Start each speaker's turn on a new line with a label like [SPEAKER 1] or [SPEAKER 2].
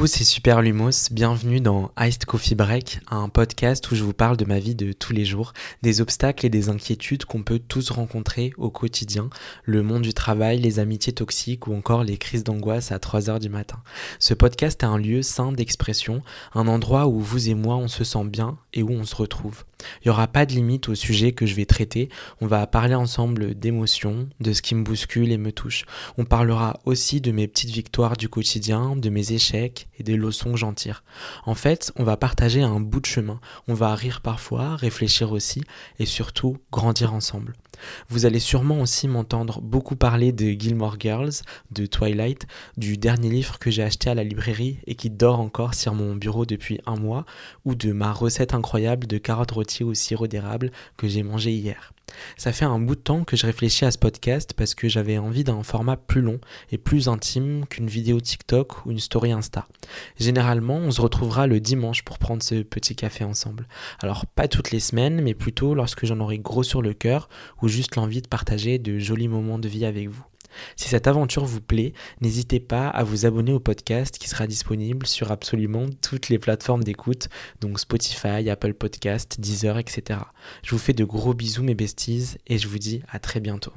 [SPEAKER 1] Coucou, c'est Super Lumos. Bienvenue dans Iced Coffee Break, un podcast où je vous parle de ma vie de tous les jours, des obstacles et des inquiétudes qu'on peut tous rencontrer au quotidien, le monde du travail, les amitiés toxiques ou encore les crises d'angoisse à 3 heures du matin. Ce podcast est un lieu sain d'expression, un endroit où vous et moi on se sent bien et où on se retrouve. Il n'y aura pas de limite au sujet que je vais traiter. On va parler ensemble d'émotions, de ce qui me bouscule et me touche. On parlera aussi de mes petites victoires du quotidien, de mes échecs des leçons que. En fait, on va partager un bout de chemin. On va rire parfois, réfléchir aussi et surtout grandir ensemble. Vous allez sûrement aussi m'entendre beaucoup parler de Gilmore Girls, de Twilight, du dernier livre que j'ai acheté à la librairie et qui dort encore sur mon bureau depuis un mois, ou de ma recette incroyable de carottes rôties au sirop d'érable que j'ai mangé hier. Ça fait un bout de temps que je réfléchis à ce podcast parce que j'avais envie d'un format plus long et plus intime qu'une vidéo TikTok ou une story Insta. Généralement, on se retrouvera le dimanche pour prendre ce petit café ensemble. Alors pas toutes les semaines, mais plutôt lorsque j'en aurai gros sur le cœur ou juste l'envie de partager de jolis moments de vie avec vous. Si cette aventure vous plaît, n'hésitez pas à vous abonner au podcast qui sera disponible sur absolument toutes les plateformes d'écoute, donc Spotify, Apple Podcast, Deezer, etc. Je vous fais de gros bisous mes besties et je vous dis à très bientôt.